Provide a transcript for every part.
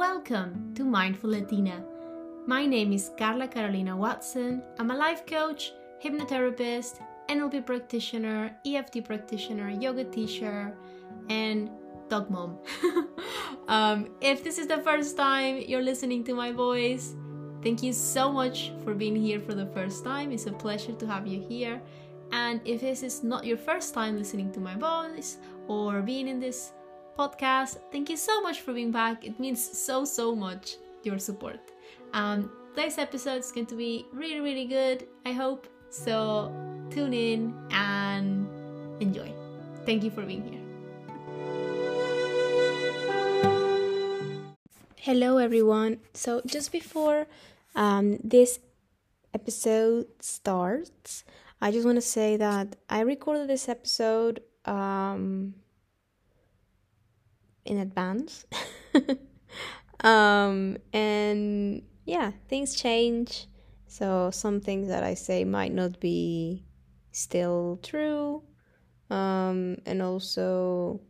Welcome to Mindful Latina. My name is Carla Carolina Watson. I'm a life coach, hypnotherapist, NLP practitioner, EFT practitioner, yoga teacher, and dog mom. um, if this is the first time you're listening to my voice, thank you so much for being here for the first time. It's a pleasure to have you here. And if this is not your first time listening to my voice or being in this podcast, thank you so much for being back. It means so, so much your support. Um, today's episode is going to be really, really good, I hope. So tune in and enjoy. Thank you for being here. Hello, everyone. So, just before um, this episode starts, I just want to say that I recorded this episode um, in advance. um, and yeah, things change. So some things that I say might not be still true. Um, and also,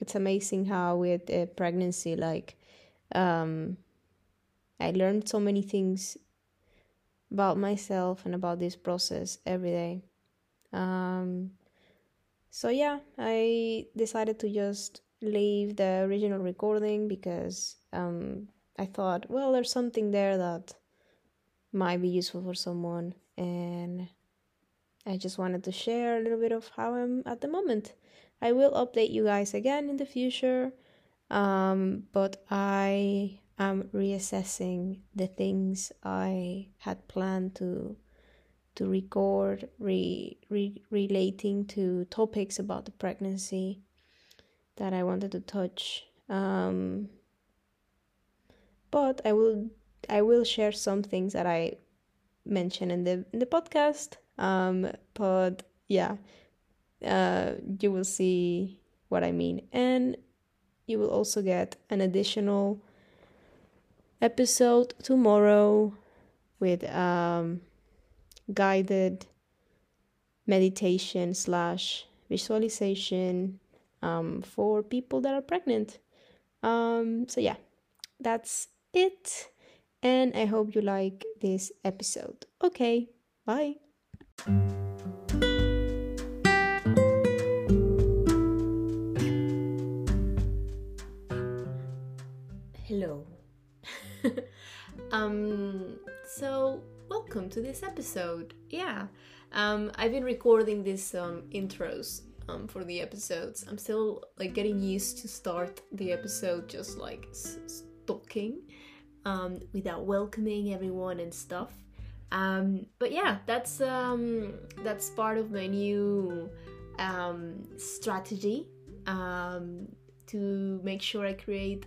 it's amazing how with a pregnancy, like, um, I learned so many things about myself and about this process every day. Um, so yeah, I decided to just leave the original recording because um, I thought, well, there's something there that might be useful for someone, and I just wanted to share a little bit of how I'm at the moment. I will update you guys again in the future, um, but I am reassessing the things I had planned to to record re, re, relating to topics about the pregnancy that I wanted to touch. Um, but I will I will share some things that I mentioned in the in the podcast. Um, but yeah, uh, you will see what I mean, and you will also get an additional episode tomorrow with um, guided meditation slash visualization um, for people that are pregnant. Um, so yeah, that's it. And I hope you like this episode. Okay, bye. Hello. um, so welcome to this episode. Yeah, um, I've been recording these um, intros um, for the episodes. I'm still like getting used to start the episode just like s- talking um, without welcoming everyone and stuff. Um, but yeah, that's um, that's part of my new um, strategy um, to make sure I create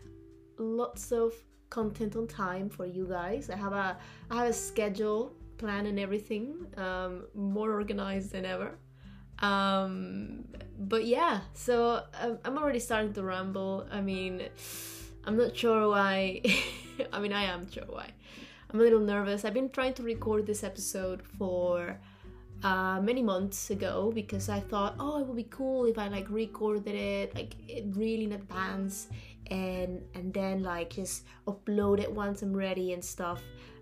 lots of content on time for you guys. I have a I have a schedule plan and everything um, more organized than ever. Um, but yeah, so um, I'm already starting to ramble. I mean, I'm not sure why. I mean, I am sure why. I'm a little nervous. I've been trying to record this episode for uh, many months ago because I thought, oh, it would be cool if I like recorded it like really in advance and and then like just upload it once I'm ready and stuff.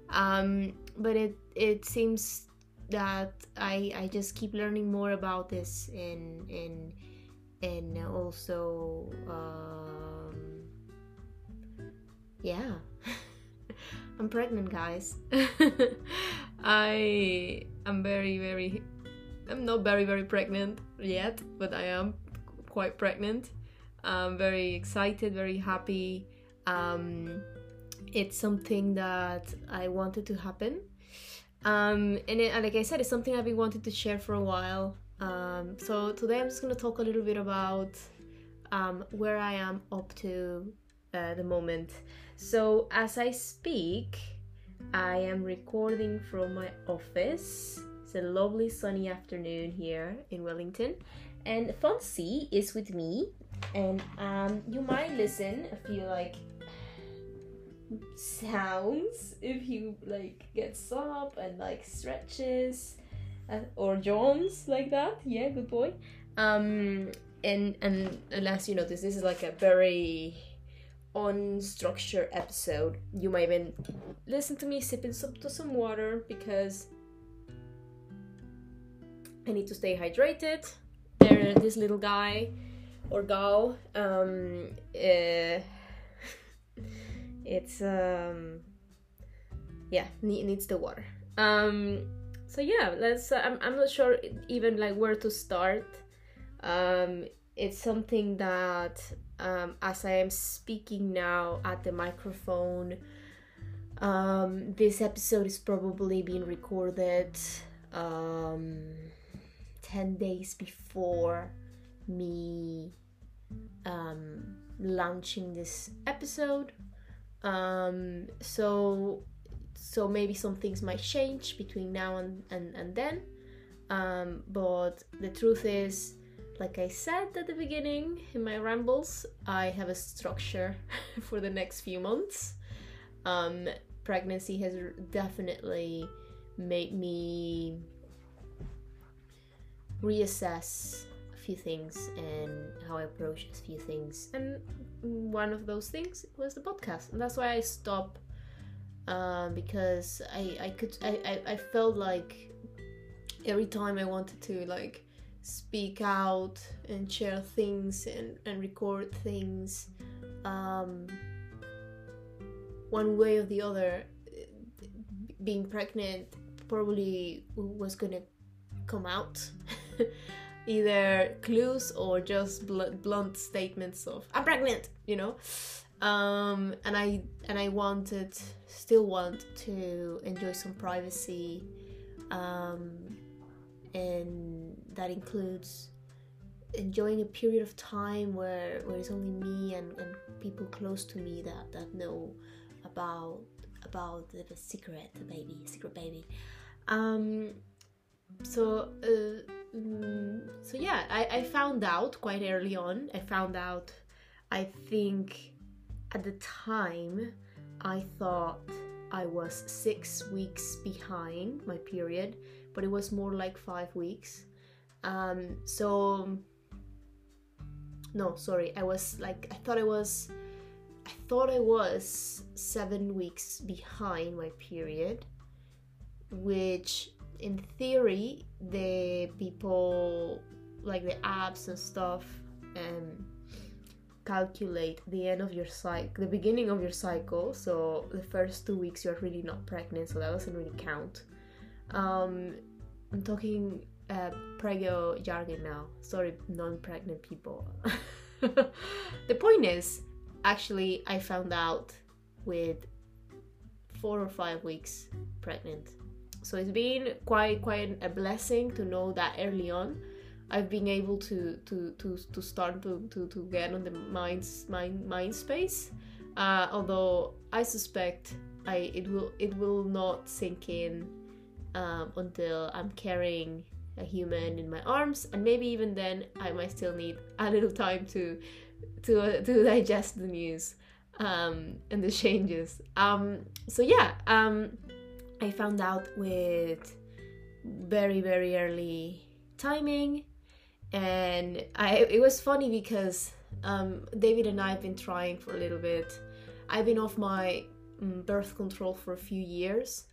Um, but it it seems that I I just keep learning more about this and and and also um, yeah. I'm pregnant guys. I am very very I'm not very very pregnant yet but I am quite pregnant. I'm very excited very happy. Um, it's something that I wanted to happen um, and, it, like I said, it's something I've been wanting to share for a while. Um, so today I'm just going to talk a little bit about um, where I am up to uh, the moment. So as I speak, I am recording from my office. It's a lovely sunny afternoon here in Wellington, and Fonzie is with me. And um, you might listen a few like sounds if he like gets up and like stretches uh, or jumps like that yeah good boy um and and unless you notice this is like a very unstructured episode. You might even listen to me sipping some to some water because I need to stay hydrated. There, this little guy or gal, um, uh, it's um, yeah, need, needs the water. Um, so yeah, let's. Uh, I'm I'm not sure even like where to start. Um, it's something that um, as I am speaking now at the microphone. Um, this episode is probably being recorded um, 10 days before me um, launching this episode. Um, so so maybe some things might change between now and, and, and then. Um, but the truth is, like I said at the beginning in my rambles, I have a structure for the next few months. Um, pregnancy has definitely made me reassess few things and how I approach a few things. And one of those things was the podcast, and that's why I stopped um, because I I could I, I, I felt like every time I wanted to like speak out and share things and, and record things um, one way or the other being pregnant probably was gonna come out either clues or just bl- blunt statements of i'm pregnant you know? Um, and i and i wanted still want to enjoy some privacy um, and that includes enjoying a period of time where, where it's only me and, and people close to me that, that know about about the, secret baby secret baby. Um, so uh, mm, so yeah I, I found out quite early on i found out i think at the time i thought i was six weeks behind my period but it was more like five weeks. Um, so no, sorry, I was like I thought I was I thought I was seven weeks behind my period, which in theory the people like the apps and stuff um calculate the end of your cycle the beginning of your cycle so the first two weeks you're really not pregnant so that doesn't really count um I'm talking uh, preggo jargon now. Sorry, non-pregnant people. the point is, actually, I found out with four or five weeks pregnant. So it's been quite quite a blessing to know that early on. I've been able to to to, to start to, to, to get on the mind mind mind space. Uh, although I suspect I it will it will not sink in um, until I'm carrying a human in my arms, and maybe even then I might still need a little time to to uh, to digest the news um, and the changes. Um, so yeah, um, I found out with very very early timing, and I it was funny because um, David and I have been trying for a little bit. I've been off my mm, birth control for a few years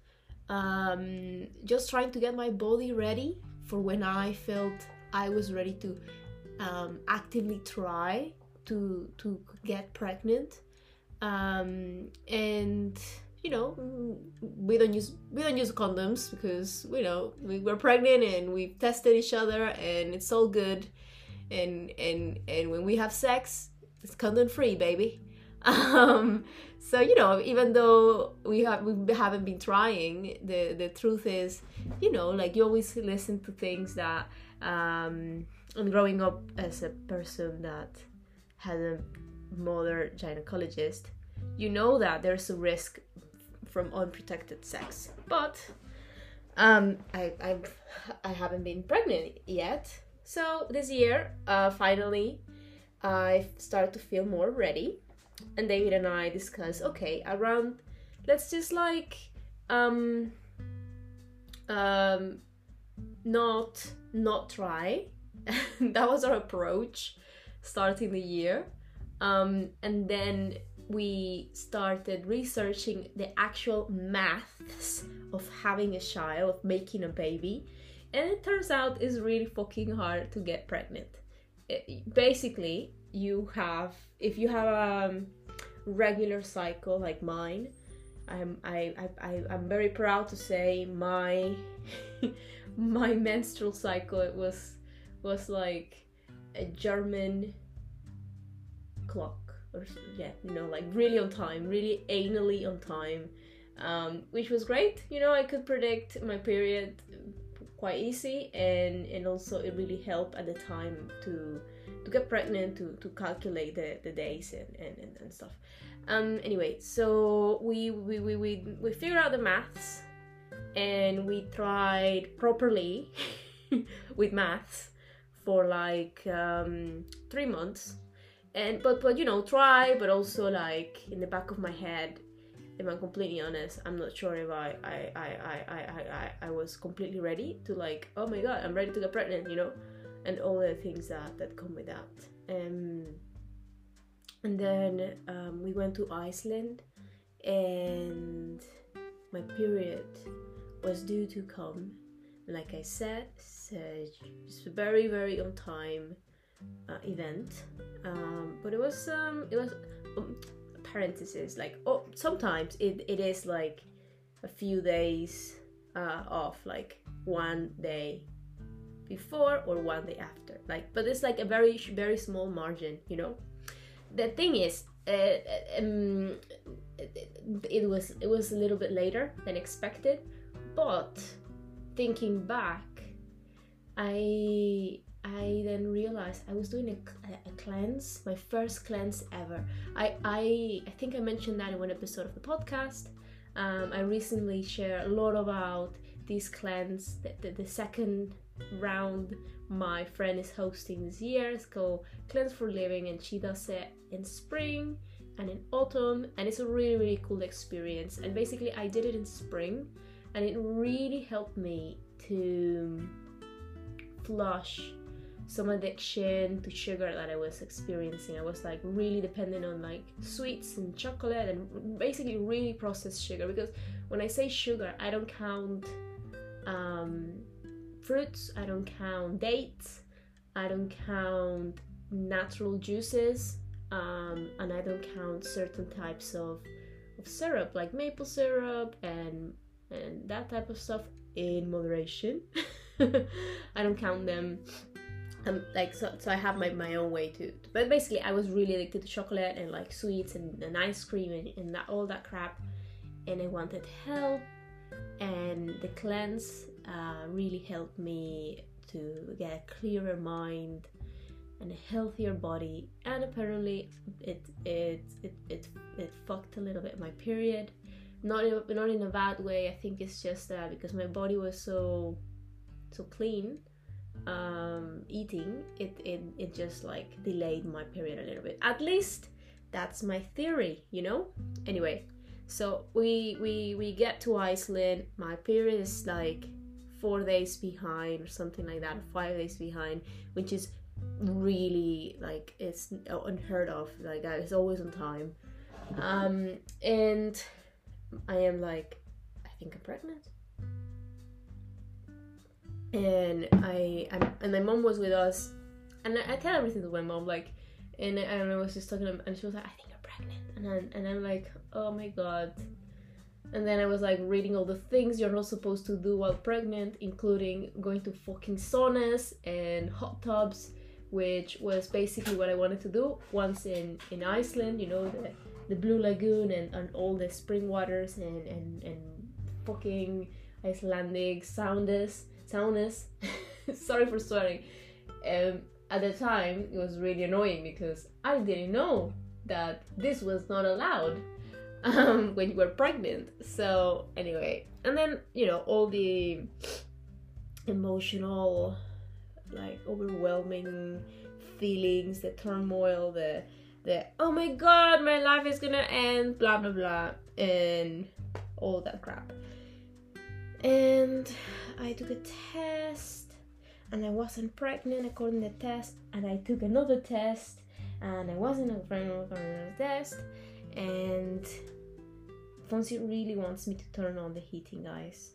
um, just trying to get my body ready for when I felt I was ready to um, actively try to to get pregnant. Um, and you know, we don't use we don't use condoms because you know we were pregnant and we tested each other and it's all good. And and and when we have sex, it's condom free, baby. Um, so you know even though we have we haven't been trying the the truth is you know like you always listen to things that um and growing up as a person that has a mother gynecologist you know that there's a risk from unprotected sex. But um i i i haven't been pregnant yet. So this year uh finally i started to feel more ready. And David and I discuss okay around let's just like um um not not try. That was our approach starting the year. Um and then we started researching the actual maths of having a child, of making a baby, and it turns out it's really fucking hard to get pregnant. It, basically, you have if you have a regular cycle like mine, I'm I, I, I I'm very proud to say my my menstrual cycle it was was like a German clock or yeah you know like really on time really anally on time um, which was great. You know i could predict my period quite easy and and also it really helped at the time to to get pregnant to to calculate the, the days and, and, and stuff. Um anyway so we we we we, we figured out the maths and we tried properly with maths for like um, three months and but but you know try but also like in the back of my head if i'm completely honest i'm not sure if i i i i i i, I was completely ready to like oh my god i'm ready to get pregnant you know? And all the things that that come with that. Um and then um, we went to iceland and my period was due to come like i said so it's very very on time uh, event. Um, but it was um, it was um, parentheses like oh sometimes it, it is like a few days uh, off like one day before or one day after. Like but it's like a very very small margin you know? The thing is uh, um, it, it was it was a little bit later than expected but thinking back i I then realized I was doing a, a, cleanse, my first cleanse ever. I, I I think I mentioned that in one episode of the podcast. Um, I recently shared a lot about this cleanse, the, the, the, second round my friend is hosting this year. It's called Cleanse for Living, and she does it in spring and in autumn, and it's a really really cool experience. And basically, I did it in spring, and it really helped me to flush some addiction to sugar that I was experiencing. I was like really dependent on like sweets and chocolate and basically really processed sugar because when I say sugar, I don't count um, fruits, I don't count dates, I don't count natural juices, um, and I don't count certain types of, of syrup like maple syrup and and that type of stuff in moderation. I don't count them um, like so, so I have my, my own way to, but basically I was really addicted to chocolate and like sweets and, and ice cream and, and that all that crap. And I wanted help. And the cleanse uh, really helped me to get a clearer mind and a healthier body. And apparently it it it it, it fucked a little bit my period. Not in, not in a bad way. I think it's just that because my body was so so clean um, eating, it, it it just like delayed my period a little bit. At least that's my theory, you know. Anyway, so we we we get to Iceland. My period is like four days behind or something like that, five days behind, which is really like it's unheard of. Like it's always on time, um, and I am like, I think I'm pregnant and I, I and my mom was with us, and I, I tell everything to my mom like, and, and I was just talking to and she was like, I think you're pregnant, and I'm, and I'm like, oh my god. And then I was like reading all the things you're not supposed to do while pregnant, including going to fucking saunas and hot tubs, which was basically what I wanted to do once in, in Iceland, you know, the, the Blue Lagoon and, and all the spring waters and, and, and fucking Icelandic saunas saunas. Sorry for swearing. Um, at the time, it was really annoying because I didn't know that this was not allowed um, when you were pregnant. So, anyway, and then, you know, all the emotional, like overwhelming feelings, the turmoil, the the oh my god, my life is gonna end, blah blah blah, and all that crap. And I took a test and I wasn't pregnant according to the test, and I took another test and I wasn't pregnant according to the test, and Fonzie really wants me to turn on the heating, guys.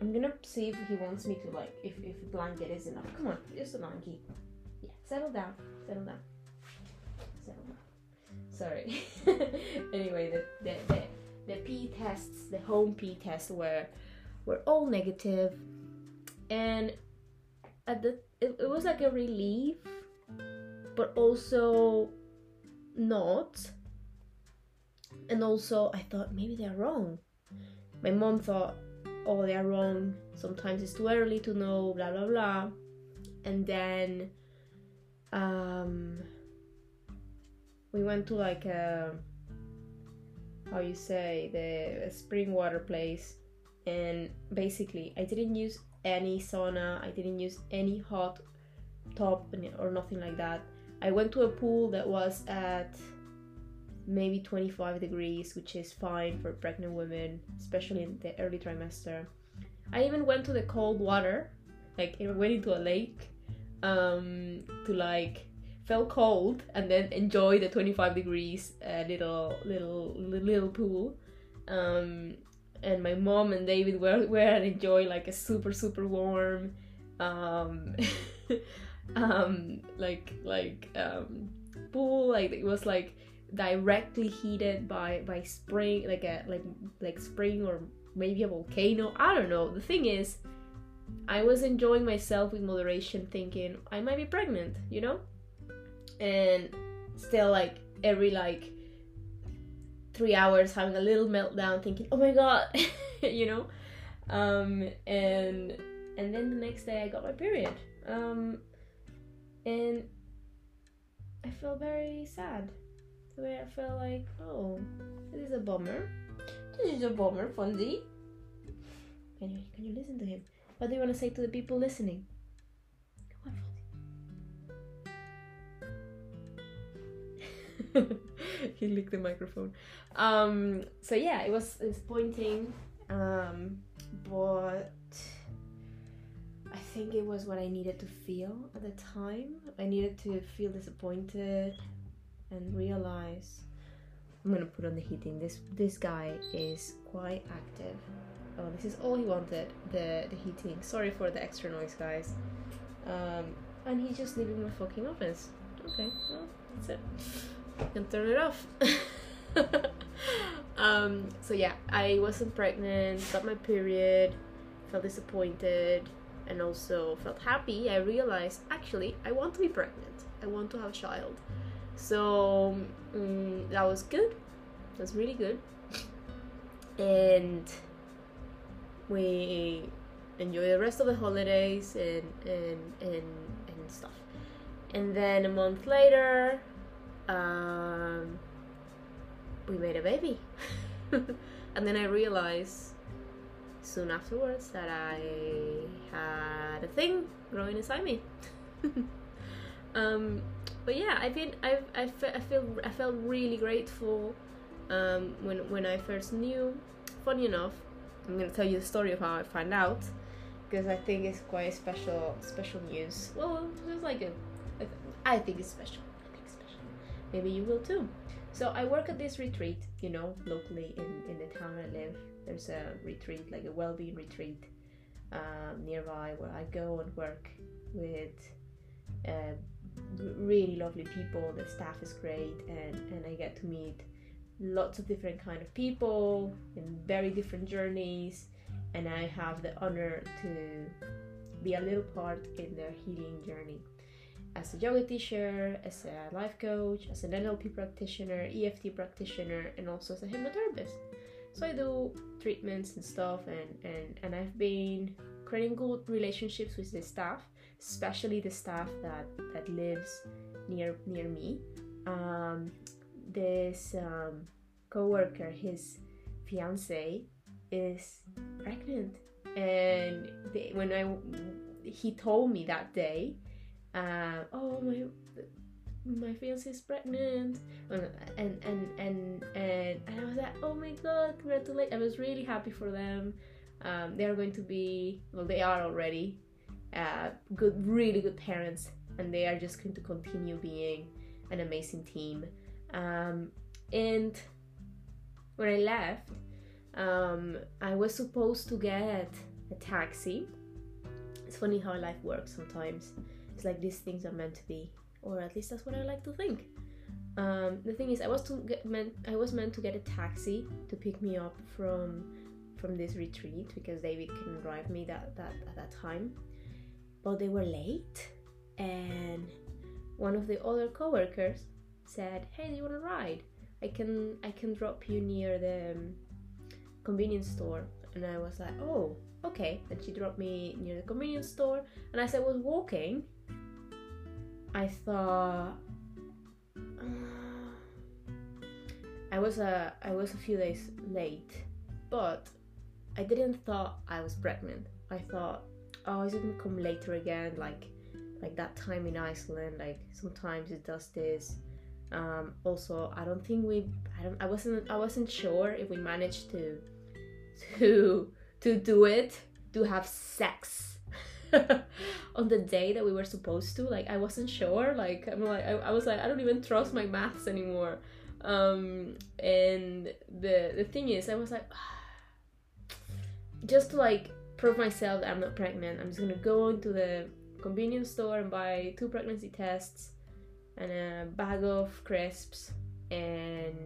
I'm gonna see if he wants me to like if if a blanket is enough. Come on, just a blanket. Yeah, settle down, settle down, settle down. Sorry. anyway, the the, the the P tests, the home P tests were were all negative, and at the it, it was like a relief, but also not. And also, I thought maybe they're wrong. My mom thought, oh, they're wrong. Sometimes it's too early to know, blah blah blah. And then, um, we went to like a how you say the spring water place. And basically i didn't use any sauna i didn't use any hot tub or nothing like that. I went to a pool that was at maybe 25 degrees which is fine for pregnant women especially in the early trimester. I even went to the cold water like i went into a lake um to like felt cold and then enjoy the 25 degrees uh, little little little pool. Um, and my mom and david were, were and enjoy like a super super warm um, um, like like um, pool. Like it was like directly heated by by spring like a like like spring or maybe a volcano. I don't know. The thing is i was enjoying myself with moderation thinking i might be pregnant you know and still like every like three hours having a little meltdown thinking oh my god you know? Um and and then the next day i got my period. Um and i felt very sad. The way i felt like oh this is a bummer. This is a bummer Fonzie. Anyway can you listen to him? What do you want to say to the people listening he licked the microphone. Um, so yeah, it was disappointing, um, but I think it was what I needed to feel at the time. I needed to feel disappointed and realize I'm gonna put on the heating. This this guy is quite active. Oh, this is all he wanted the the heating. Sorry for the extra noise, guys. Um, and he's just leaving my fucking office. Okay, well that's it and turn it off. um, so yeah, I wasn't pregnant, got my period, felt disappointed, and also felt happy. I realized actually I want to be pregnant. I want to have a child. So um, that was good. That's really good. And we enjoy the rest of the holidays and and and, and stuff. And then a month later, um, we made a baby. and then I realized soon afterwards that I had a thing growing inside me. um, but yeah, I've been, I've, I, fe- I feel, I felt really grateful um, when when I first knew. Funny enough, I'm gonna tell you the story of how I found out because I think it's quite special, special news. Well, it's like a, I think it's special maybe you will too. So I work at this retreat, you know, locally in, in the town I live. There's a retreat, like a well-being retreat um, nearby where I go and work with uh, really lovely people. The staff is great, and, and I get to meet lots of different kind of people in very different journeys, and I have the honor to be a little part in their healing journey as a yoga teacher, as a life coach, as an NLP practitioner, EFT practitioner, and also as a hypnotherapist. So I do treatments and stuff, and, and, and I've been creating good relationships with the staff, especially the staff that, that lives near near me. Um, this um, co-worker, his fiance, is pregnant, and they, when I he told me that day uh, oh my my fiance is pregnant and and and and and, I was like oh my god congratulations I was really happy for them um, they are going to be well they are already uh, good really good parents and they are just going to continue being an amazing team. Um, and when I left, um, I was supposed to get a taxi. It's funny how life works sometimes. Like these things are meant to be, or at least that's what I like to think. Um, the thing is, I was to get meant I was meant to get a taxi to pick me up from from this retreat because David couldn't drive me that that at that time, but they were late, and one of the other coworkers said, "Hey, do you want to ride? I can I can drop you near the um, convenience store." And I was like, "Oh, okay." And she dropped me near the convenience store, and as I was walking, I thought. I was a I was a few days late, but I didn't thought I was pregnant. I thought, oh, is it gonna come later again? Like, like that time in Iceland. Like sometimes it does this. Um, also, I don't think we. I don't. I wasn't. I wasn't sure if we managed to, to to do it to have sex on the day that we were supposed to. Like I wasn't sure. Like I'm like I, I was like I don't even trust my maths anymore. Um, and the the thing is, I was like, just to like prove myself that I'm not pregnant, I'm just gonna go into the convenience store and buy two pregnancy tests and a bag of crisps and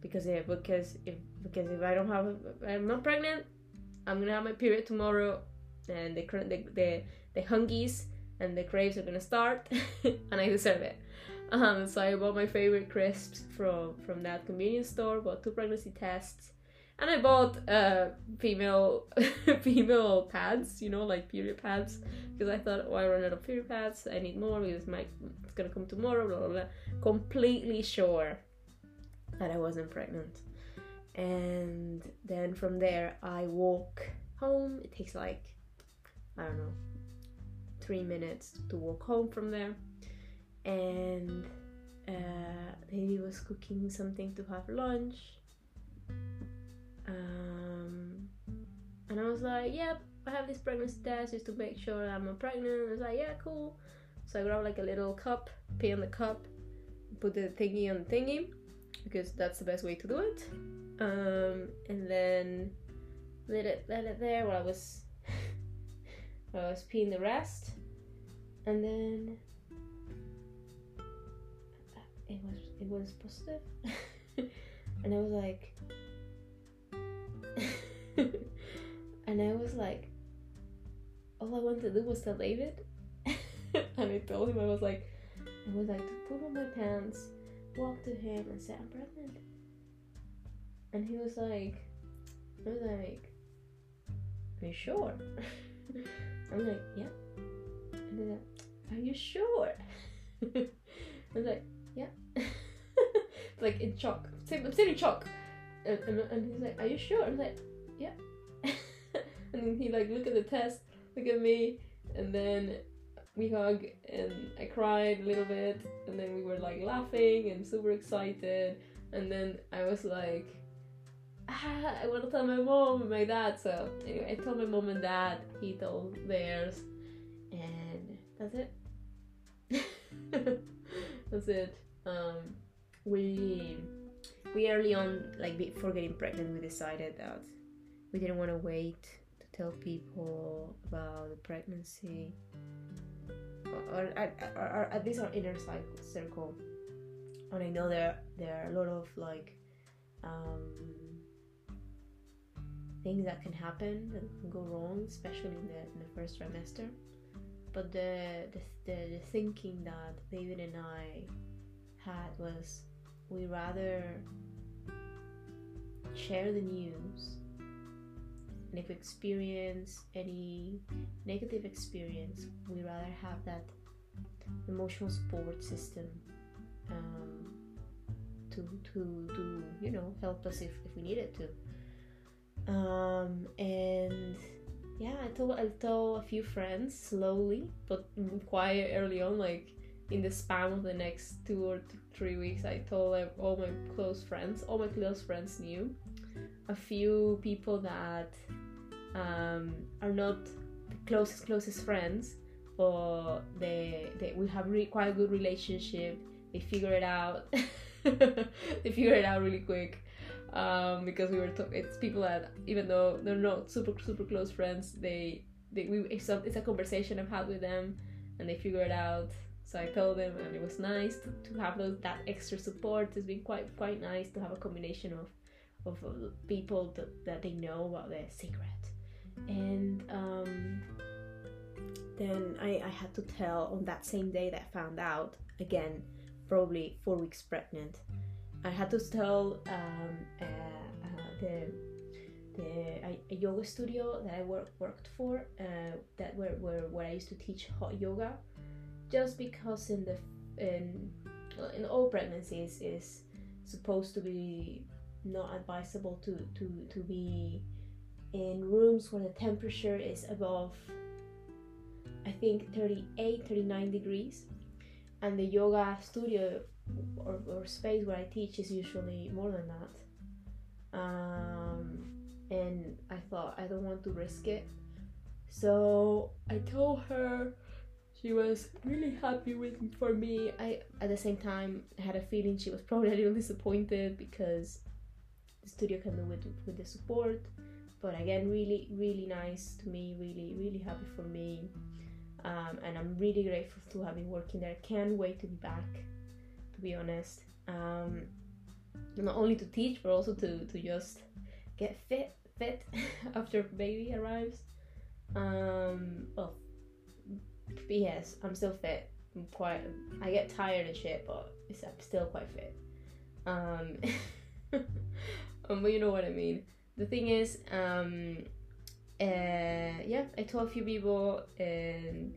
because yeah, because if because if I don't have I'm not pregnant, I'm gonna have my period tomorrow, and the the the, the hungies and the craves are gonna start, and I deserve it. Um, so I bought my favorite crisps from from that convenience store. Bought two pregnancy tests, and I bought uh, female female pads. You know, like period pads, because I thought, oh, I run out of period pads. I need more because my it's gonna come tomorrow. Blah blah blah. Completely sure that I wasn't pregnant, and then from there I walk home. It takes like I don't know three minutes to walk home from there and uh, Lady was cooking something to have lunch. Um, and I was like, yep, I have this pregnancy test just to make sure I'm not pregnant. I was like, yeah, cool. So I grabbed like a little cup, pee on the cup, put the thingy on the thingy because that's the best way to do it. Um, and then let it let it there while I was I was peeing the rest, and then it was it was positive. And I was like and I was like all I wanted to do was tell David and I told him I was like I was like to put on my pants walk to him and say I'm pregnant. And he was like I was like are you sure I'm like yeah and he's like are you sure I'm like yeah. like in shock. I'm still in shock. And, and, and he's like, are you sure? I'm like, yeah. and then he like look at the test, look at me, and then we hug and I cried a little bit and then we were like laughing and super excited and then I was like ah, I want to tell my mom and my dad so anyway I told my mom and dad he told theirs and that's it. That's it. Um, we we early on like before getting pregnant we decided that we didn't want to wait to tell people about the pregnancy. Or, or, or, at least our inner circle. And i know there there are a lot of like um, things that can happen that can go wrong especially in the, in the first trimester. But the, the, the, the thinking that david and i had was we rather share the news and if we experience any negative experience we rather have that emotional support system um, to to to you know help us if, if we needed to um, and yeah I told I told a few friends slowly but quite early on like in the span of the next two or three weeks, I told all my close friends, all my close friends knew. A few people that um, are not the closest, closest friends, but they, they we have really quite a good relationship. they figure it out. they figure it out really quick. Um, because we were to- it's people that even though they're not super super close friends, they they we it's a, it's a conversation I've had with them, and they figure it out. So I told them, and it was nice to, to have those that extra support. It's been quite quite nice to have a combination of of people that, that they know about their secret, and um, then I, I had to tell on that same day that I found out again, probably four weeks pregnant. I had to tell um, uh, uh, the the a, a yoga studio that I work, worked for uh, that where, where where I used to teach hot yoga, just because in the in in all pregnancies is supposed to be not advisable to to to be in rooms where the temperature is above I think 38 39 degrees. And the yoga studio or, or space where I teach is usually more than that. Um, and I thought I don't want to risk it. So I told her she was really happy with for me. I at the same time had a feeling she was probably a little disappointed because the studio can do with with the support. But again really really nice to me really really happy for me. Um, and i'm really grateful to have been working there. Can't wait to be back to be honest. Um, not only to teach but also to to just get fit fit after baby arrives. Um well yes i'm still fit. I'm quite i get tired and shit but it's, i'm still quite fit. Um um, but you know what I mean. The thing is, um, uh, yeah, I told a few people, and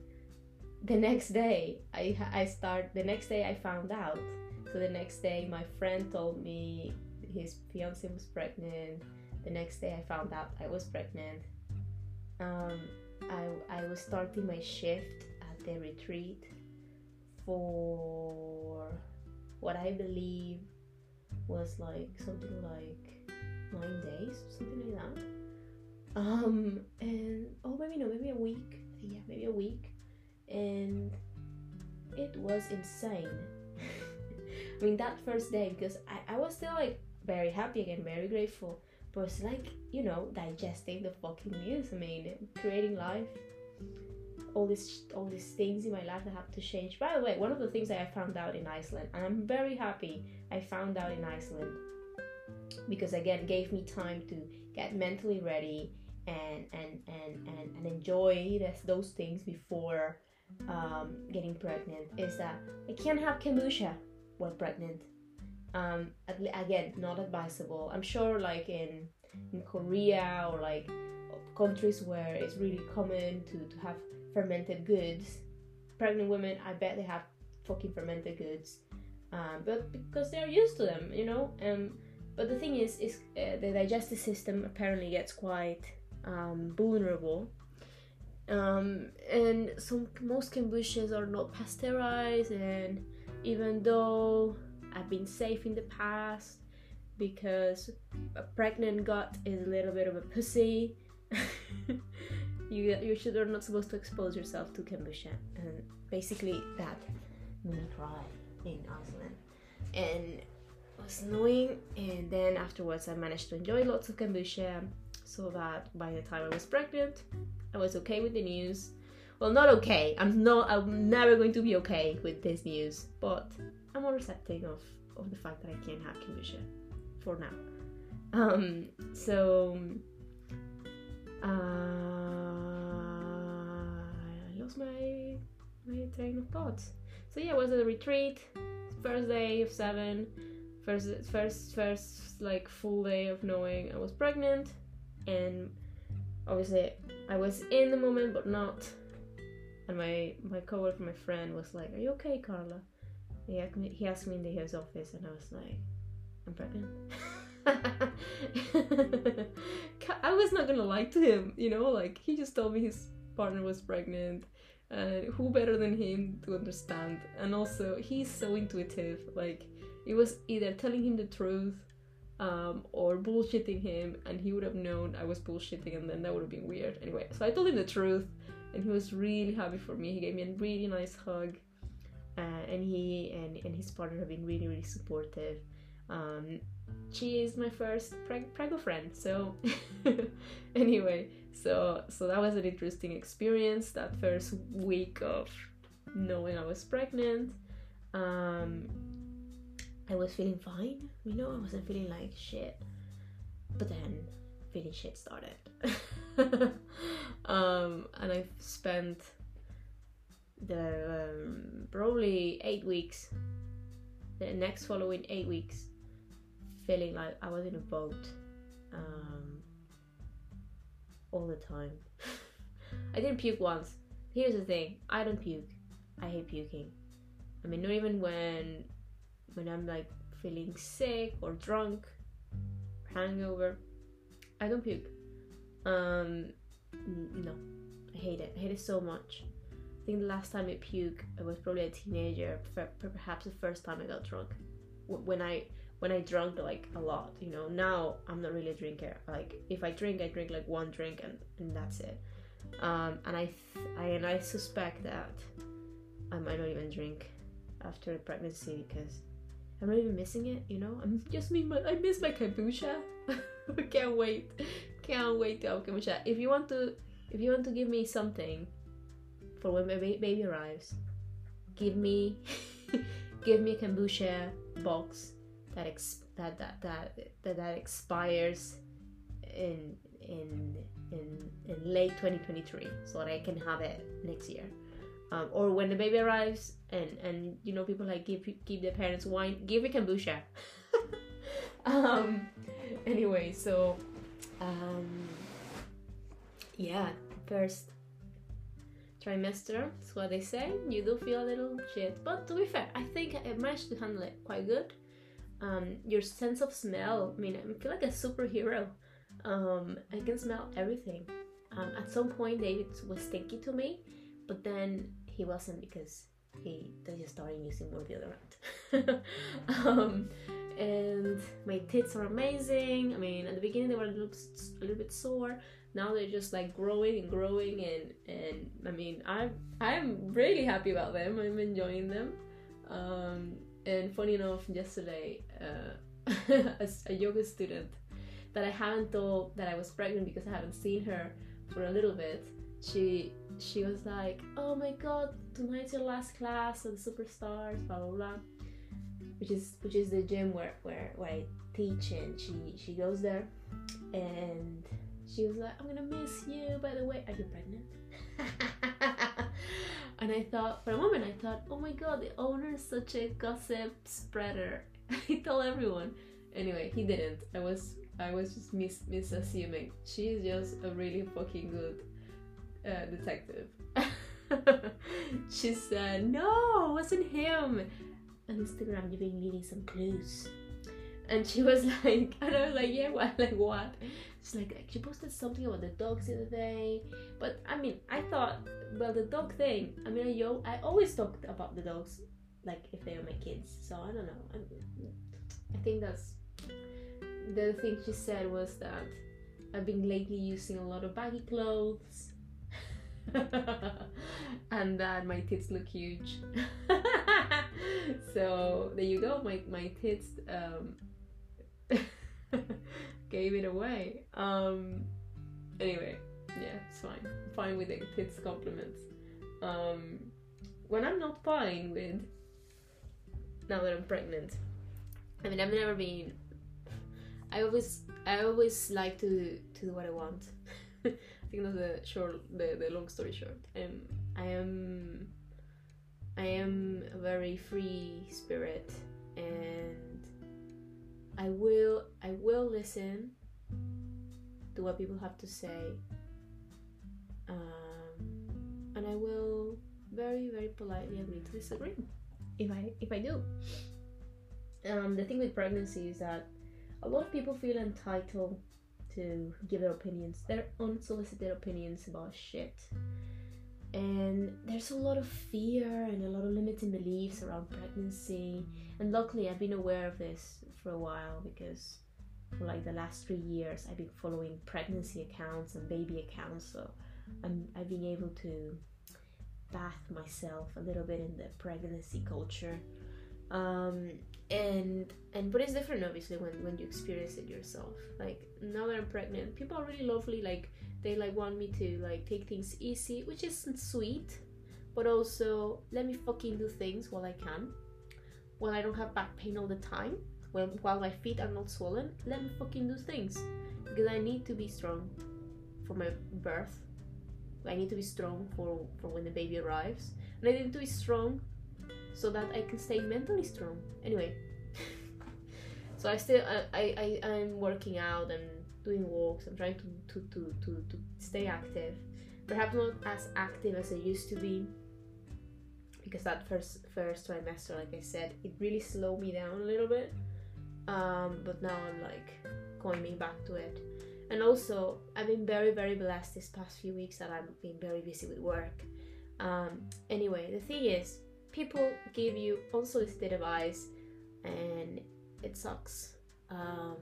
the next day I I start. The next day I found out. So the next day my friend told me his fiance was pregnant. The next day I found out I was pregnant. Um, I I was starting my shift at the retreat for what I believe was like something like nine days, something like that. Um, and oh, maybe no, maybe a week. Yeah, maybe a week, and it was insane. I mean, that first day because I, I was still like very happy again, very grateful, but it's like you know digesting the fucking news. I mean, creating life, all this all these things in my life that have to change. By the way, one of the things that I found out in Iceland, and I'm very happy I found out in Iceland because again gave me time to get mentally ready and and and and, and enjoy this, those things before um, getting pregnant is that I can't have kombucha while pregnant. Um, again, not advisable. I'm sure, like in in Korea or like countries where it's really common to, to have fermented goods, pregnant women, I bet they have fucking fermented goods. Um, but because they're used to them, you know. Um, but the thing is, is uh, the digestive system apparently gets quite um, vulnerable. Um, and some most kombuchas are not pasteurized, and even though I've been safe in the past because a pregnant gut is a little bit of a pussy. you you should are not supposed to expose yourself to kombucha, and basically that made me cry in Iceland, and it was annoying. And then afterwards, I managed to enjoy lots of kombucha, so that by the time I was pregnant, I was okay with the news. Well, not okay. I'm not. I'm never going to be okay with this news, but I'm more accepting of of the fact that I can't have kombucha for now. Um, so uh, I lost my my train of thoughts. So yeah, it was a retreat, first day of seven, first first first like full day of knowing I was pregnant, and obviously I was in the moment but not. And my my coworker, my friend, was like, "Are you okay, Carla?" He asked me, he asked me in the his office, and I was like, "I'm pregnant." I was not gonna lie to him, you know, like he just told me his partner was pregnant, and who better than him to understand? And also, he's so intuitive. Like it was either telling him the truth, um, or bullshitting him, and he would have known I was bullshitting, and then that would have been weird. Anyway, so I told him the truth, and he was really happy for me. He gave me a really nice hug. uh, and he and, and his partner have been really really supportive. Um, she is my first preg- prego friend. So anyway, so so that was an interesting experience. That first week of knowing I was pregnant. Um, I was feeling fine, you know, I wasn't feeling like shit. But then feeling shit started. um, and I spent the um, probably eight weeks, the next following eight weeks, feeling like I was in a boat um, all the time. I didn't puke once. Here's the thing I don't puke. I hate puking. I mean, not even when when I'm like feeling sick or drunk, hangover. I don't puke. Um, no, I hate it. I hate it so much. I think the last time I puked, I was probably a teenager. Perhaps the first time I got drunk. When I when I drank like a lot, you know. Now I'm not really a drinker. Like if I drink, I drink like one drink and, and that's it. Um, and I, th- I and I suspect that I might not even drink after pregnancy because I'm not even missing it, you know? I'm just me I miss my kombucha. I can't wait. Can't wait to have kombucha. If you want to if you want to give me something for when my baby arrives, give me give me a kombucha box that ex- that, that that that that expires in in in in late 2023 so that I can have it next year um, or when the baby arrives and and you know people like give give their parents wine give me kombucha. Um anyway so um yeah first trimester is what they say. You do feel a little shit but to be fair i think i managed to handle it quite good. Um your sense of smell i mean i feel like a superhero. Um i can smell everything. Um, at some point david was stinky to me but then he wasn't because he just started using more the deodorant. um, and my tits are amazing. I mean, at the beginning they were a little, a little bit sore. Now they're just like growing and growing, and and I mean, I'm I'm really happy about them. I'm enjoying them. Um, and funny enough, yesterday, uh, a, a yoga student that I haven't told that I was pregnant because I haven't seen her for a little bit. She she was like, "Oh my god, tonight's your last class of the superstars, blah blah blah," which is which is the gym where where, where I teach, and she she goes there, and she was like, "I'm gonna miss you." By the way, are you pregnant? and I thought for a moment, I thought, "Oh my god, the owner is such a gossip spreader." he told everyone. Anyway, he didn't. I was I was just mis misassuming. She's just a really fucking good detective. she said, No, it wasn't him. On Instagram, you've been leaving some clues. And she was like, and I was like, yeah, what? Like, what? She's like, she posted something about the dogs the other day. But I mean, I thought, well, the dog thing, I mean, yo, I always talked about the dogs, like, if they were my kids. So I don't know. I, I think that's the thing she said was that I've been lately using a lot of baggy clothes and that my tits look huge. so there you go, my my tits um, gave it away. Um, anyway, yeah, it's fine. I'm fine with the tits compliments. Um, when I'm not fine with now that I'm pregnant, I mean I've never been. I always I always like to to do what I want. I think that's the short, the, the long story short. Um, I am, I am a very free spirit, and I will, I will listen to what people have to say, um, and I will very, very politely agree to disagree if I, if I do. Um, the thing with pregnancy is that a lot of people feel entitled to give their opinions, their unsolicited opinions about shit. And there's a lot of fear and a lot of limiting beliefs around pregnancy. And luckily, I've been aware of this for a while because for like the last three years, I've been following pregnancy accounts and baby accounts. So I'm, I've been able to bath myself a little bit in the pregnancy culture. Um, and and but it's different obviously when when you experience it yourself. Like now that I'm pregnant, people are really lovely. Like they like want me to like take things easy, which is sweet, but also let me fucking do things while I can, while I don't have back pain all the time, while while my feet are not swollen. Let me fucking do things because I need to be strong for my birth. I need to be strong for for when the baby arrives, and I need to be strong so that I can stay mentally strong. Anyway, so I still I, I, I'm working out and doing walks. I'm trying to, to, to, to, to stay active. Perhaps not as active as I used to be because that first first trimester, like I said, it really slowed me down a little bit. Um, but now I'm like coming back to it. And also, I've been very, very blessed this past few weeks that I've been very busy with work. Um, anyway, the thing is, people give you unsolicited advice, and it sucks. Um,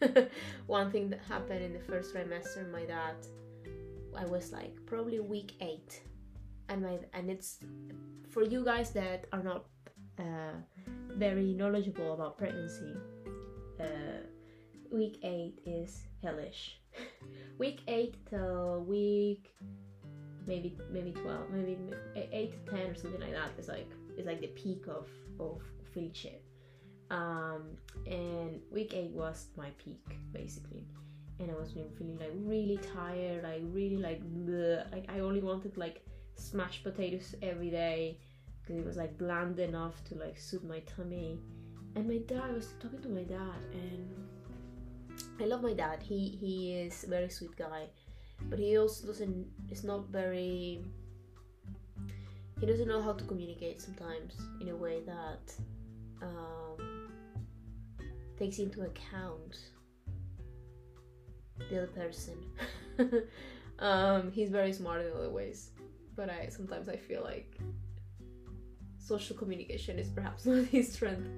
one thing that happened in the first trimester, my dad, I was like probably week eight, and my and it's for you guys that are not uh, very knowledgeable about pregnancy. Uh, week eight is hellish. week eight till week maybe maybe 12 maybe 8 to 10 or something like that is like is like the peak of of shit. Um and week 8 was my peak basically. And i was feeling like really tired like really like bleh. like i only wanted like smashed potatoes every day because it was like bland enough to like suit my tummy. And my dad I was talking to my dad and i love my dad. He he is a very sweet guy but he also doesn't is not very he doesn't know how to communicate sometimes in a way that um, takes into account the other person. Um, he's very smart in other ways but i sometimes i feel like social communication is perhaps not his strength.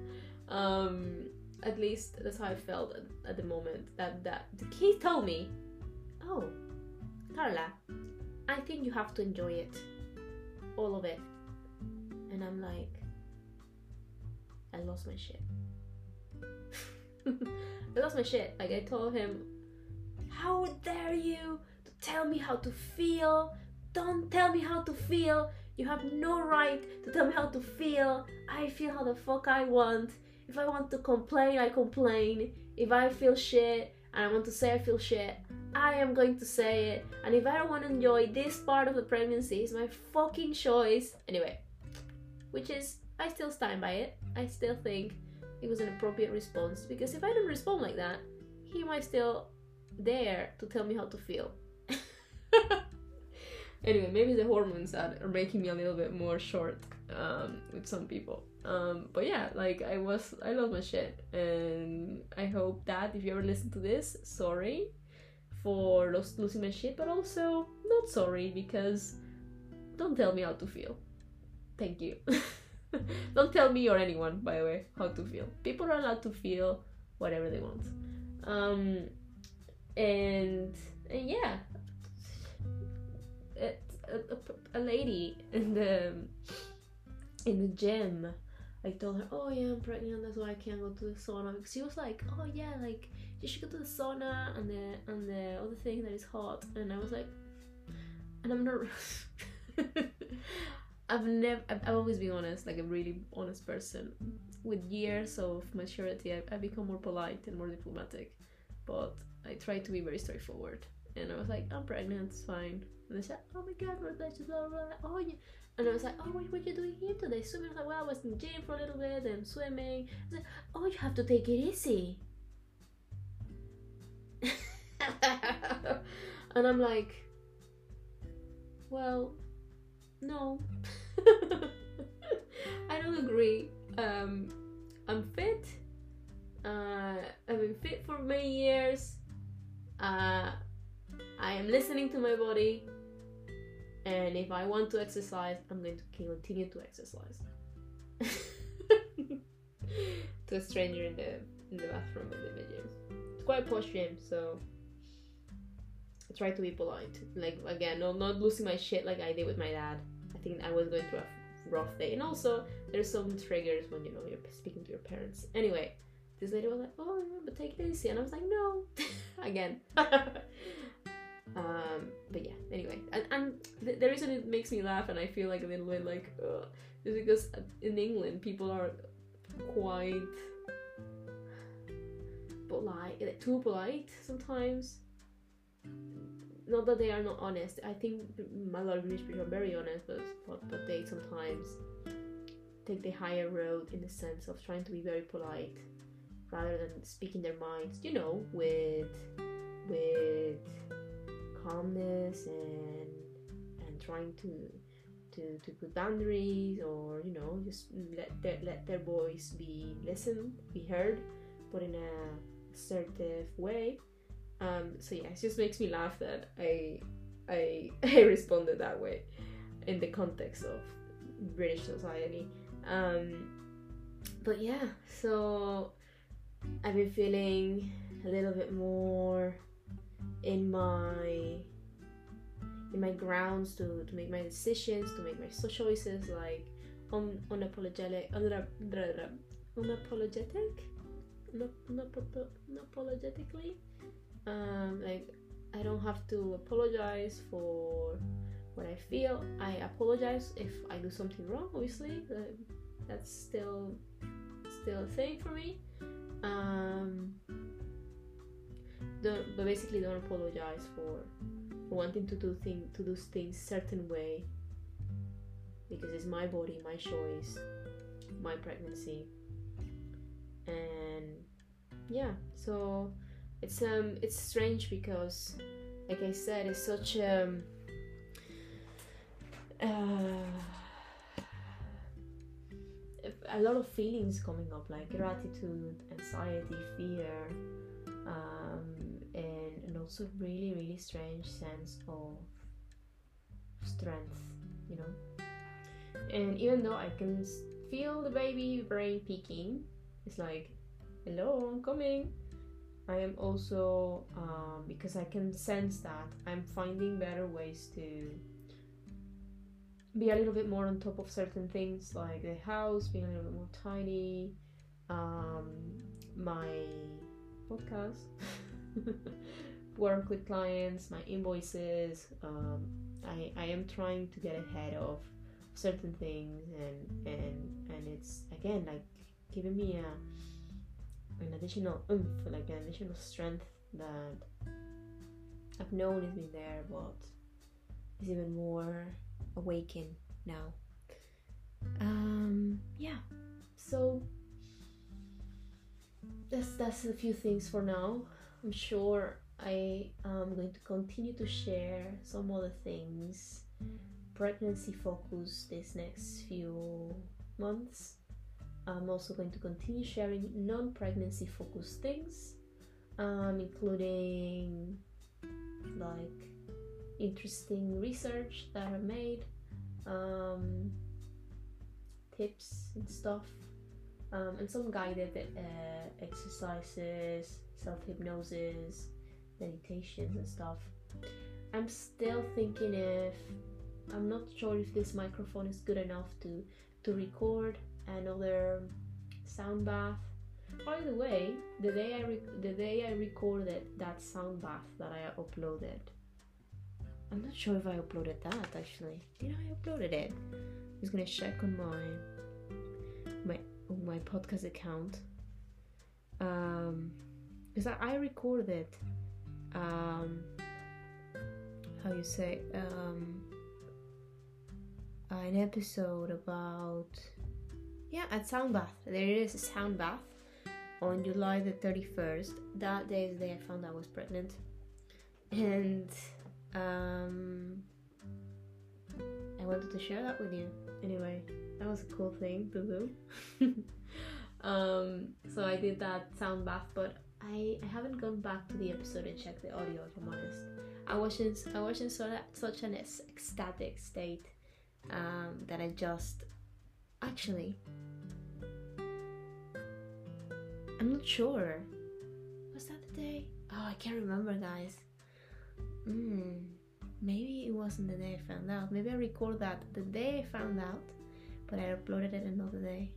Um, at least that's how i felt at, at the moment that that he told me? Oh Carla, I think you have to enjoy it. All of it. And I'm like, I lost my shit. I lost my shit. Like, I told him, How dare you to tell me how to feel? Don't tell me how to feel. You have no right to tell me how to feel. I feel how the fuck I want. If I want to complain, I complain. If I feel shit and I want to say I feel shit, I am going to say it. And if I don't want to enjoy this part of the pregnancy, it's my fucking choice. Anyway, which is, I still stand by it. I still think it was an appropriate response because if I don't respond like that, he might still dare to tell me how to feel. anyway, maybe the hormones are making me a little bit more short um, with some people. Um, but yeah, like I was, I love my shit, and I hope that if you ever listen to this, sorry for losing my shit, but also not sorry because don't tell me how to feel. Thank you. don't tell me or anyone, by the way, how to feel. People are allowed to feel whatever they want. Um, and, and yeah, a, a, a, lady in the in the gym. I told her, "Oh yeah, I'm pregnant. That's why I can't go to the sauna." She was like, "Oh yeah, like you should go to the sauna and the and the other thing that is hot and I was like and I'm not I've never I've, I've, always been honest like a really honest person with years of maturity I've, I've become more polite and more diplomatic but I try to be very straightforward and I was like I'm pregnant it's fine and they said oh my god we're blah blah blah oh yeah and I was like, oh, what were you doing here today? Swimming? I was like, well, I was in the gym for a little bit and swimming. I like, oh, you have to take it easy. and I'm like, well, no. I don't agree. Um, I'm fit. Uh, I've been fit for many years. Uh, I am listening to my body. And if I want to exercise, I'm going to continue to exercise. to a stranger in the in the bathroom in the gym. Quite posh gym, so I try to be polite. Like again, not not losing my shit like I did with my dad. I think I was going through a rough day, and also there's some triggers when you know you're speaking to your parents. Anyway, this lady was like, "Oh, but take it easy," and I was like, "No," again. um, but yeah. Anyway, and, and the, the, reason it makes me laugh and I feel like a little bit like ugh, is because in England people are quite polite, too polite sometimes. Not that they are not honest. I think a lot of British people are very honest, but, but but they sometimes take the higher road in the sense of trying to be very polite rather than speaking their minds. You know, with with calmness and and trying to to, to put boundaries or you know just let their let their voice be listened be heard but in a assertive way. Um, so yeah it just makes me laugh that I I I responded that way in the context of British society. Um, but yeah so I've been feeling a little bit more in my in my grounds to, to make my decisions, to make my choices, like un, unapologetic, unapologetic, unapologetically. Um, like I don't have to apologize for what I feel. I apologize if I do something wrong. Obviously, that's still still a thing for me. Um, don't, but basically don't apologize for, for wanting to do thing to do things certain way because it's my body, my choice, my pregnancy, and yeah. So it's um it's strange because, like I said, it's such um. Uh, a lot of feelings coming up like gratitude, anxiety, fear, um, and, and also really really strange sense of strength you know and even though i can feel the baby brain peaking it's like hello i'm coming i am also um, because i can sense that i'm finding better ways to be a little bit more on top of certain things like the house being a little bit more tiny um, my podcast, work with clients, my invoices. Um, I, I am trying to get ahead of certain things and and and it's again like giving me a an additional oomph, like an additional strength that I've known has been there, but is even more awakened now. Um, yeah. So that's that's a few things for now. I'm sure I am going to continue to share some other things, pregnancy focus this next few months. I'm also going to continue sharing non-pregnancy focused things, um, including like interesting research that I made, um, tips and stuff um, and some guided uh, exercises, self hypnosis, meditations, and stuff. I'm still thinking if I'm not sure if this microphone is good enough to to record another sound bath. By the way, the day I the day I recorded that sound bath that I uploaded, I'm not sure if I uploaded that actually. Did I uploaded it? I'm just gonna check on my my on my podcast account um because I, I recorded um how you say um an episode about yeah at sound bath. There is a sound bath on july the 31st that day is the day i found i was pregnant. And um i wanted to share that with you. Anyway that was a cool thing. To do. um, so I did that sound bath, but I, I haven't gone back to the episode and checked the audio. If I'm honest, I was in I was in so, such an ecstatic state um, that I just actually I'm not sure. Was that the day? Oh, I can't remember, guys. mm, maybe it wasn't the day I found out. Maybe I record that the day I found out, but I uploaded it another day.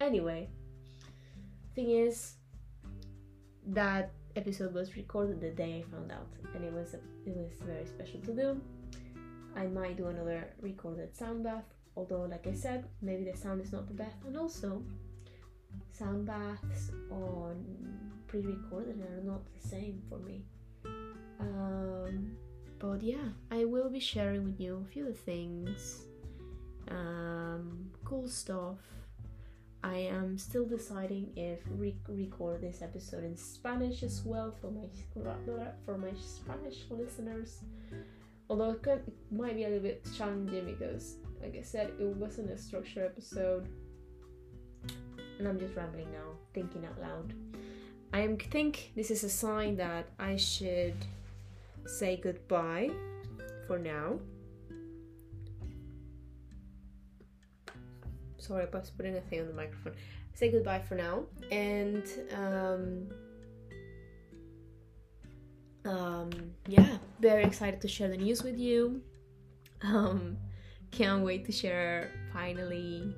Anyway, thing is that episode was recorded the day I found out, and it was a, it was very special to do. I might do another recorded sound bath, although, like I said, maybe the sound is not the best, and also sound baths on pre-recorded are not the same for me. Um, but yeah, I will be sharing with you a few things, um, cool stuff. I am still deciding if re- record this episode in Spanish as well for my for my Spanish listeners. Although it, could, it might be a little bit challenging because, like I said, it wasn't a structured episode, and I'm just rambling now, thinking out loud. I think this is a sign that I should say goodbye for now. Sorry, I was putting a thing on the microphone. Say goodbye for now, and um, um, yeah, very excited to share the news with you. Um, can't wait to share finally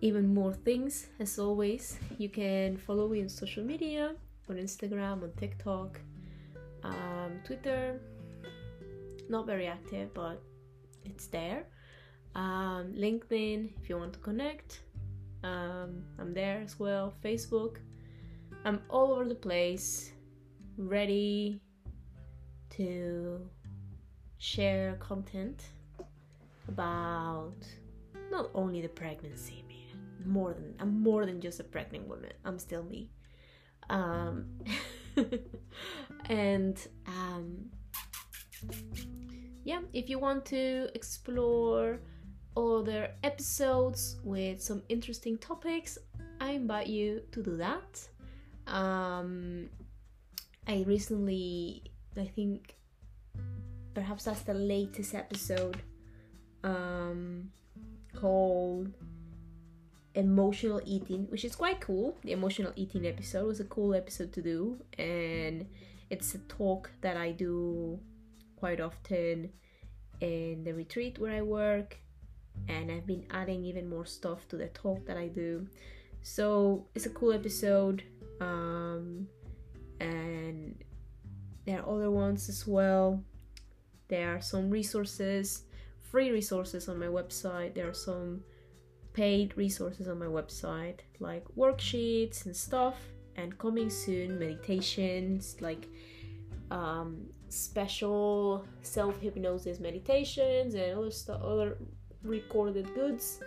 even more things. As always, you can follow me on social media on Instagram, on TikTok, um, Twitter. Not very active, but it's there. Um, LinkedIn, if you want to connect, um, I'm there as well. Facebook, I'm all over the place, ready to share content about not only the pregnancy, more than I'm more than just a pregnant woman. I'm still me. Um, and um, yeah, if you want to explore other episodes with some interesting topics, I invite you to do that. Um, I recently, I think, perhaps that's the latest episode um, called emotional eating, which is quite cool. The emotional eating episode was a cool episode to do, and it's a talk that I do quite often in the retreat where I work, and I've been adding even more stuff to the talk that I do. So it's a cool episode, um, and there are other ones as well. There are some resources, free resources on my website. There are some paid resources on my website, like worksheets and stuff, and coming soon meditations, like um, special self hypnosis meditations and other stuff, other recorded goods.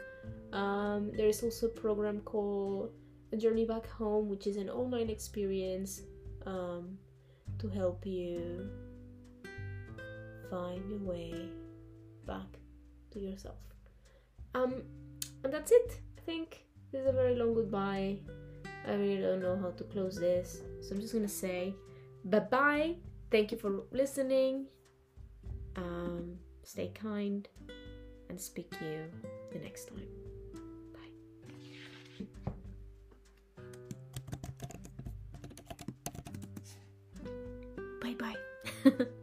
Um, there is also a program called A Journey Back Home, which is an online experience um, to help you find your way back to yourself. Um, and that's it. I think this is a very long goodbye. I really don't know how to close this, so I'm just gonna say bye bye. Thank you for listening. Um, stay kind and speak to you the next time. Bye. Bye bye.